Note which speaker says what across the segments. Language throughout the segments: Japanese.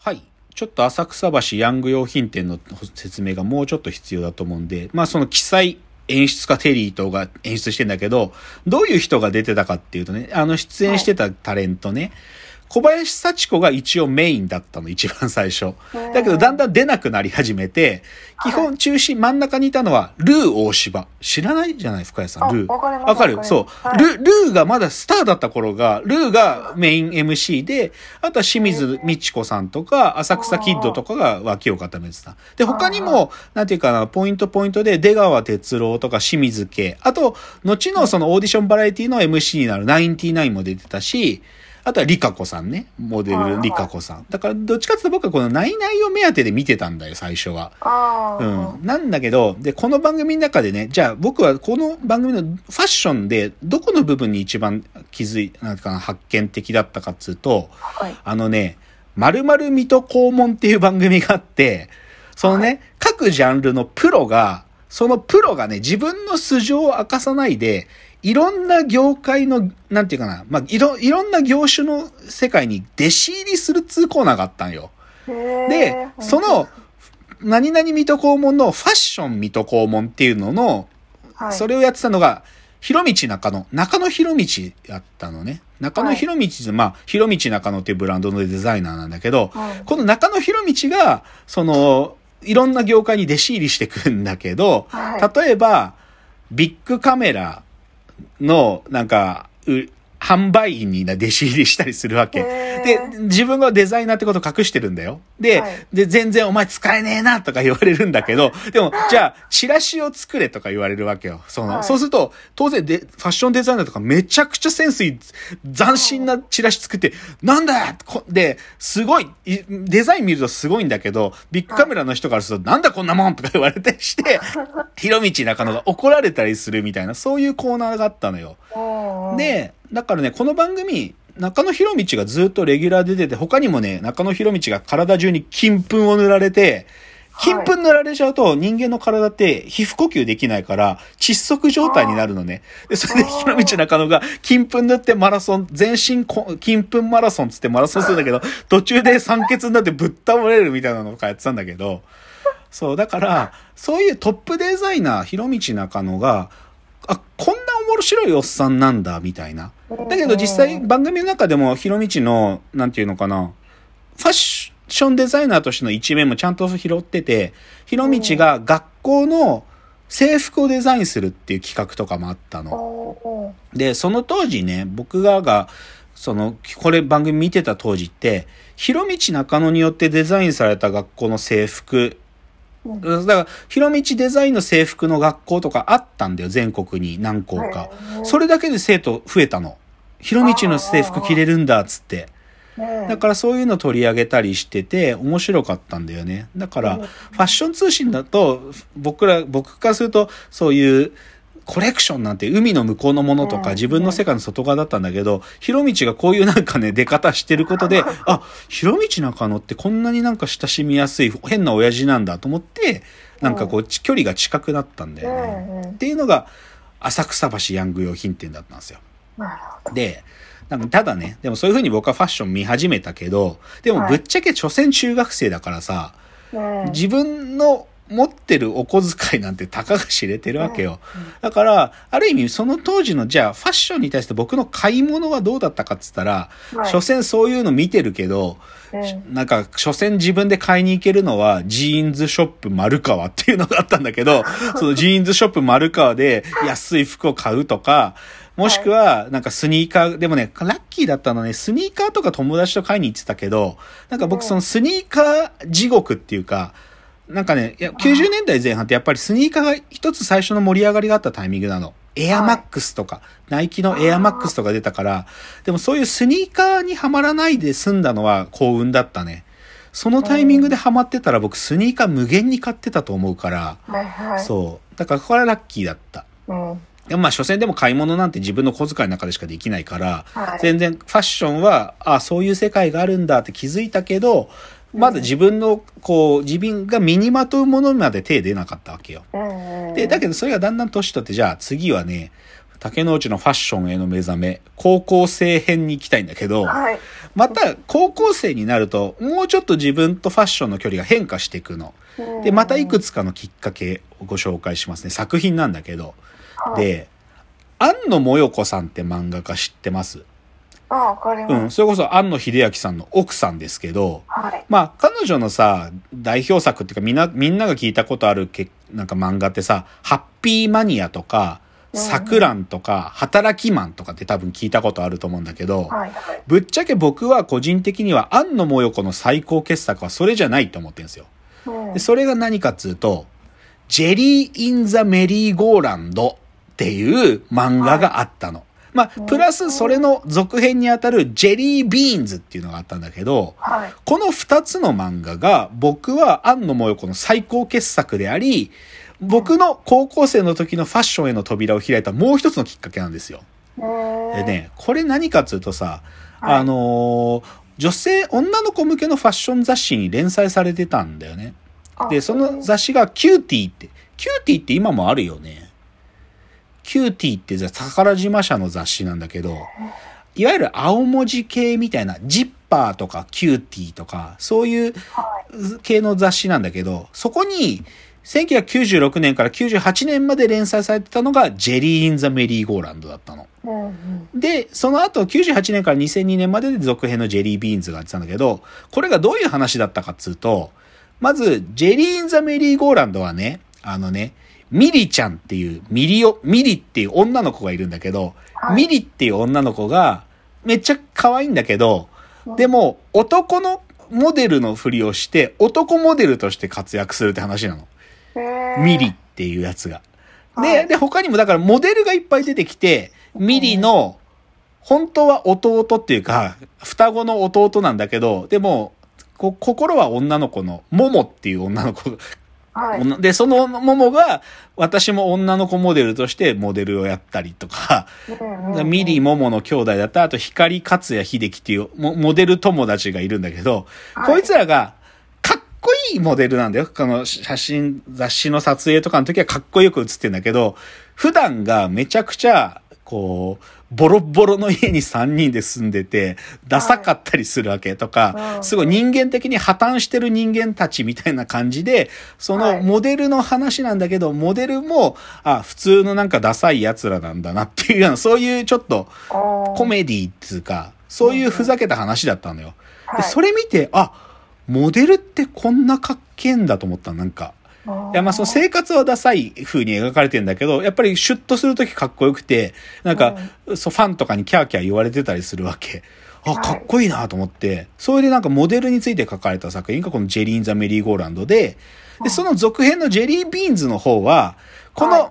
Speaker 1: はい。ちょっと浅草橋ヤング用品店の説明がもうちょっと必要だと思うんで、まあその記載、演出家テリーとが演出してんだけど、どういう人が出てたかっていうとね、あの出演してたタレントね、小林幸子が一応メインだったの、一番最初。だけど、だんだん出なくなり始めて、基本中心、真ん中にいたのは、ルー大柴。知らないじゃない深谷さん、ルー。
Speaker 2: わかります
Speaker 1: わかるそう、
Speaker 2: はい
Speaker 1: ル。ルーがまだスターだった頃が、ルーがメイン MC で、あとは清水美智子さんとか、浅草キッドとかが脇を固めてた。で、他にも、なんていうかな、ポイントポイントで、出川哲郎とか清水家、あと、後のそのオーディションバラエティの MC になるナインティナインも出てたし、あとはリカ子さんね。モデルリカ子さん。だから、どっちかっていうと僕はこのナイナイを目当てで見てたんだよ、最初は。うん。なんだけど、で、この番組の中でね、じゃあ僕はこの番組のファッションで、どこの部分に一番気づい、なんかな、発見的だったかっつうと、
Speaker 2: はい。
Speaker 1: あのね、〇〇水戸黄門っていう番組があって、そのね、各ジャンルのプロが、そのプロがね、自分の素性を明かさないで、いろんな業界の、なんていうかな、まあ、いろ、いろんな業種の世界に弟子入りするっつうコーナーがあったんよ。で、そ、の、何々水戸黄門のファッション水戸黄門っていうのの、
Speaker 2: はい、
Speaker 1: それをやってたのが、広道中野、中野広道やったのね。中野広道って、まあ、広道中野っていうブランドのデザイナーなんだけど、
Speaker 2: はい。
Speaker 1: この中野広道が、その、いろんな業界に弟子入りしてくんだけど、
Speaker 2: はい。
Speaker 1: 例えば、ビッグカメラの、なんか、う販売員にな弟子入りしたりするわけ。
Speaker 2: へ
Speaker 1: で
Speaker 2: ー、
Speaker 1: 自分がデザイナーってことを隠してるんだよ。で、
Speaker 2: はい
Speaker 1: で、全然お前使えねえなとか言われるんだけど、でも、じゃあ、チラシを作れとか言われるわけよ。その、
Speaker 2: はい
Speaker 1: そうすると、当然で、ファッションデザイナーとかめちゃくちゃセンスいい、斬新なチラシ作って、なんだで、すごい、いデザイン見るとすごいんだけど、ビッグカメラの人からすると、なんだこんなもんとか言われてして、広道中野が怒られたりするみたいな、そういうコーナーがあったのよ。
Speaker 2: うん、
Speaker 1: で、だからね、この番組、中野博道がずっとレギュラーで出てて、他にもね、中野博道が体中に金粉を塗られて、金粉塗られちゃうと人間の体って皮膚呼吸できないから窒息状態になるのね。で、それで博道中野が金粉塗ってマラソン、全身こ金粉マラソンつってマラソンするんだけど、途中で酸欠になってぶっ倒れるみたいなのとかやってたんだけど、そう、だから、そういうトップデザイナー、広道中野が、面白いおっさんなんだ、みたいな。だけど実際番組の中でも、広道の、なんていうのかな、ファッションデザイナーとしての一面もちゃんと拾ってて、広道が学校の制服をデザインするっていう企画とかもあったの。で、その当時ね、僕がが、その、これ番組見てた当時って、広道中野によってデザインされた学校の制服、
Speaker 2: うん
Speaker 1: だから、広道デザインの制服の学校とかあったんだよ、全国に何校か。
Speaker 2: はい
Speaker 1: それだけで生徒増えたの。広道の制服着れるんだ、つって。
Speaker 2: ね
Speaker 1: だからそういうの取り上げたりしてて、面白かったんだよね。だから、
Speaker 2: うん
Speaker 1: ファッション通信だと、僕ら、僕からすると、そういう、コレクションなんて海の向こうのものとか
Speaker 2: うん。
Speaker 1: 自分の世界の外側だったんだけど、広道がこういうなんかね、出方してることで、あ、広道中野ってこんなになんか親しみやすい変な親父なんだと思って、なんかこう、ち距離が近くなったんだよね。
Speaker 2: うん。うん
Speaker 1: っていうのが、浅草橋ヤング用品店だったんですよ。で、なんかただね、でもそういう風に僕はファッション見始めたけど、でもぶっちゃけ所詮中学生だからさ、
Speaker 2: うん。
Speaker 1: 自分の持ってるお小遣いなんてたかが知れてるわけよ。だから、ある意味その当時のじゃあファッションに対して僕の買い物はどうだったかっつったら、
Speaker 2: はい。
Speaker 1: 所詮そういうの見てるけど、
Speaker 2: うん
Speaker 1: なんか、所詮自分で買いに行けるのは、ジーンズショップ丸川っていうのがあったんだけど、そのジーンズショップ丸川で安い服を買うとか、もしくは、なんかスニーカー、でもね、ラッキーだったのね、スニーカーとか友達と買いに行ってたけど、なんか僕そのスニーカー地獄っていうか、なんかね、いや、90年代前半ってやっぱりスニーカーが一つ最初の盛り上がりがあったタイミングなの。エアマックスとか、ナイキのエアマックスとか出たから、でもそういうスニーカーにはまらないで済んだのは幸運だったね。そのタイミングでハマってたら僕スニーカー無限に買ってたと思うから、
Speaker 2: はいはい。
Speaker 1: そう。だからこれはラッキーだった。
Speaker 2: うん。
Speaker 1: でもまあ、所詮でも買い物なんて自分の小遣いの中でしかできないから、
Speaker 2: はい。
Speaker 1: 全然ファッションは、あそういう世界があるんだって気づいたけど、まだ自分の、こう、自分が身にまとうものまで手出なかったわけよ。で、だけどそれがだんだん年取って、じゃあ次はね、竹之内のファッションへの目覚め、高校生編に行きたいんだけど、
Speaker 2: はい。
Speaker 1: また高校生になると、もうちょっと自分とファッションの距離が変化していくの。で、またいくつかのきっかけをご紹介しますね。作品なんだけど。
Speaker 2: はい、
Speaker 1: で、庵野もよこさんって漫画家知ってます？
Speaker 2: あ、わかります。
Speaker 1: ん、それこそ庵野秀明さんの奥さんですけど、
Speaker 2: はい。
Speaker 1: まあ、彼女のさ、代表作っていうかみんな、みんなが聞いたことあるけ、なんか漫画ってさ、ハッピーマニアとか、
Speaker 2: うん
Speaker 1: サクランとか、働きマンとかって多分聞いたことあると思うんだけど、
Speaker 2: はい。はい。
Speaker 1: ぶっちゃけ僕は個人的には安野モヨコの最高傑作はそれじゃないと思ってるんですよ。
Speaker 2: うん
Speaker 1: で、それが何かっつうと、ジェリー・イン・ザ・メリー・ゴーランドっていう漫画があったの。まあ、プラスそれの続編にあたるジェリー・ビーンズっていうのがあったんだけど、
Speaker 2: はい。
Speaker 1: この二つの漫画が僕は庵野もよこの最高傑作であり、僕の高校生の時のファッションへの扉を開いたもう一つのきっかけなんですよ。
Speaker 2: えー
Speaker 1: で。ね、これ何かっつうとさ、
Speaker 2: はい
Speaker 1: あのー女性、女の子向けのファッション雑誌に連載されてたんだよね。
Speaker 2: あ
Speaker 1: で、その雑誌がキューティーって、キューティーって今もあるよね。キューティーってじ宝島社の雑誌なんだけど、いわゆる青文字系みたいな、ジッパーとかキューティーとか、そういう
Speaker 2: はい。
Speaker 1: 系の雑誌なんだけど、そこに、1996年から98年まで連載されてたのが、ジェリー・イン・ザ・メリー・ゴーランドだったの。で、その後98年から2002年までで続編のジェリービーンズがやってたんだけど、これがどういう話だったかっつうと、まず、ジェリー・イン・ザ・メリー・ゴーランドはね、あのね、ミリちゃんっていう、ミリオ、ミリっていう女の子がいるんだけど、
Speaker 2: はい。
Speaker 1: ミリっていう女の子が、めっちゃ可愛いんだけど、でも、男のモデルのふりをして、男モデルとして活躍するって話なの。
Speaker 2: えー。
Speaker 1: ミリっていうやつが。で、
Speaker 2: はい。
Speaker 1: で、他にもだからモデルがいっぱい出てきて、ミリの、本当は弟っていうか、双子の弟なんだけど、でも、こ心は女の子の、モモっていう女の子
Speaker 2: はい。
Speaker 1: 女で、そのモモが、私も女の子モデルとしてモデルをやったりとか、ミリ、モモの兄弟だった、あと光勝也秀樹っていうモモデル友達がいるんだけど、
Speaker 2: はい
Speaker 1: こいつらが、かっこいいモデルなんだよ。この写真、雑誌の撮影とかの時はかっこよく写ってんだけど、普段がめちゃくちゃ、こう、ボロッボロの家に3人で住んでて、ダサかったりするわけとか、
Speaker 2: うん。
Speaker 1: すごい人間的に破綻してる人間たちみたいな感じで、そ
Speaker 2: はい。
Speaker 1: のモデルの話なんだけど、モデルも、あ、普通のなんかダサい奴らなんだなっていうような、そういうちょっとコメディっつうか、そういうふざけた話だったのよ。それ見て、あ、モデルってこんなかっけえんだと思ったのなんか。いや、まあその生活はダサい風に描かれてんだけど、やっぱりシュッとするときかっこよくて、なんか、そう、ファンとかにキャーキャー言われてたりするわけ。あ、
Speaker 2: はい。
Speaker 1: かっこいいなと思って、それでなんかモデルについて書かれた作品。がこのジェリーン・ザ・メリーゴーランドで、で、その続編のジェリー・ビーンズの方は、この、
Speaker 2: はい。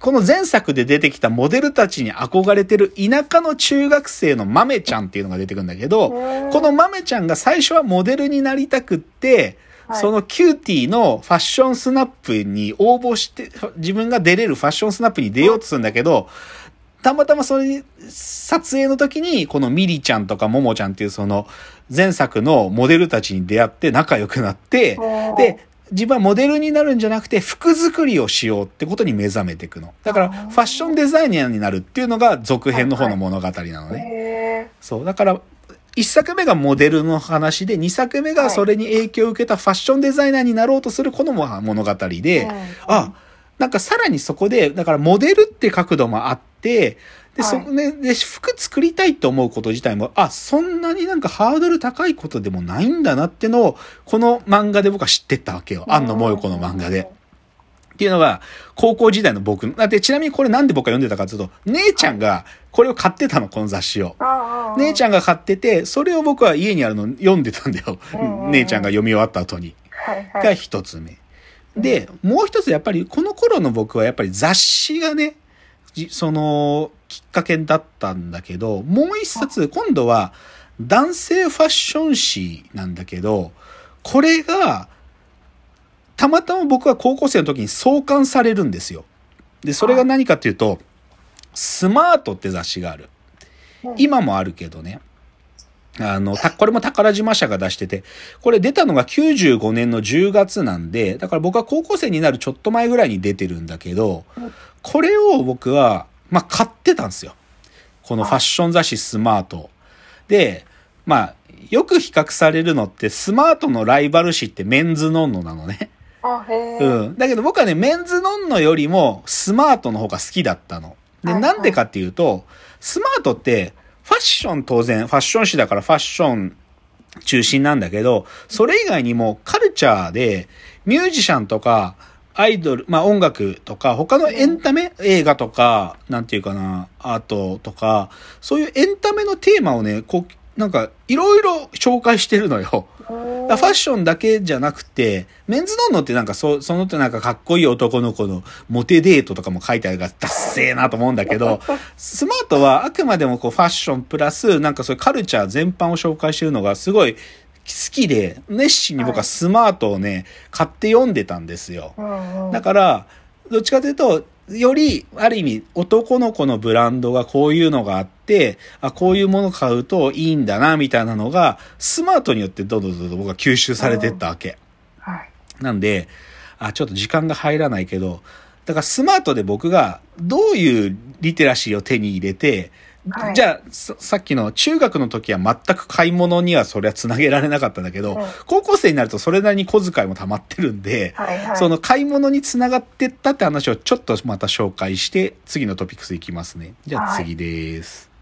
Speaker 1: この前作で出てきたモデルたちに憧れてる田舎の中学生の豆ちゃんっていうのが出てくるんだけど、
Speaker 2: うん
Speaker 1: この豆ちゃんが最初はモデルになりたくって、
Speaker 2: はい
Speaker 1: そのキューティーのファッションスナップに応募して、自分が出れるファッションスナップに出ようとするんだけど、たまたまそれ、撮影の時に、このミリちゃんとかモモちゃんっていうその前作のモデルたちに出会って仲良くなって、
Speaker 2: うん
Speaker 1: で、自分はモデルになるんじゃなくて服作りをしようってことに目覚めていくの。だから、ファッションデザイナーになるっていうのが続編の方の物語なのね。
Speaker 2: へ
Speaker 1: そう。だから、一作目がモデルの話で、二作目がそれに影響を受けたファッションデザイナーになろうとするこの物語で、
Speaker 2: うん
Speaker 1: あ、なんかさらにそこで、だからモデルって角度もあって、で、そ
Speaker 2: はい
Speaker 1: ね、で、服作りたいと思うこと自体も、あ、そんなになんかハードル高いことでもないんだなってのを、この漫画で僕は知ってったわけよ。安野萌子の漫画で。。っていうのが、高校時代の僕の。だってちなみにこれなんで僕が読んでたかっていうと、姉ちゃんがこれを買ってたの、この雑誌を。姉ち
Speaker 2: ゃん。
Speaker 1: が買ってて、それを僕は家にあるの読んでたんだよ。姉ちゃんが読み終わった後に。が
Speaker 2: い。
Speaker 1: 一つ目。で、もう一つやっぱり、この頃の僕はやっぱり雑誌がね、じその、きっかけだったんだけど、もう一冊、今度は男性ファッション誌なんだけど、これが、たまたま僕は高校生の時に創刊されるんですよ。で、それが何かっていうと、スマートって雑誌がある。今もあるけどね。あの、た、これも宝島社が出してて、これ出たのが95年の10月なんで、だから僕は高校生になるちょっと前ぐらいに出てるんだけど
Speaker 2: うん、
Speaker 1: これを僕は、まあ、買ってたんですよ。このファッション雑誌スマート。で、まあ、よく比較されるのって、スマートのライバル誌ってメンズノンノなのね。うん。だけど僕はね、メンズノンノよりもスマートの方が好きだったの。で、
Speaker 2: はい
Speaker 1: なんでかっていうと、スマートって、ファッション当然、ファッション誌だからファッション中心なんだけど、それ以外にもカルチャーで、ミュージシャンとか、アイドル、まあ音楽とか、他のエンタメ、映画とか、なんていうかな、アートとか、そういうエンタメのテーマをね、こう、なんか、いろいろ紹介してるのよ。ファッションだけじゃなくて、メンズノンノってなんかそ、そのってなんかかっこいい男の子のモテデートとかも書いてあるから、ダッセーなと思うんだけど、スマートはあくまでもこうファッションプラス、なんかそういうカルチャー全般を紹介してるのがすごい好きで、熱心に僕はスマートをね、買って読んでたんですよ。だから、どっちかというと、より、ある意味、男の子のブランドがこういうのがあって、あ、こういうもの買うといいんだな、みたいなのが、スマートによってどんどんどんどん僕は吸収されてったわけ。
Speaker 2: はい。
Speaker 1: なんで、あ、ちょっと時間が入らないけど、だからスマートで僕がどういうリテラシーを手に入れて、
Speaker 2: はい
Speaker 1: じゃあさ、さっきの中学の時は全く買い物にはそりゃつなげられなかったんだけど、
Speaker 2: うん
Speaker 1: 高校生になるとそれなりに小遣いも溜まってるんで、
Speaker 2: はいはい。
Speaker 1: その買い物につながってったって話をちょっとまた紹介して、次のトピックスいきますね。じゃあ
Speaker 2: はい
Speaker 1: 次です。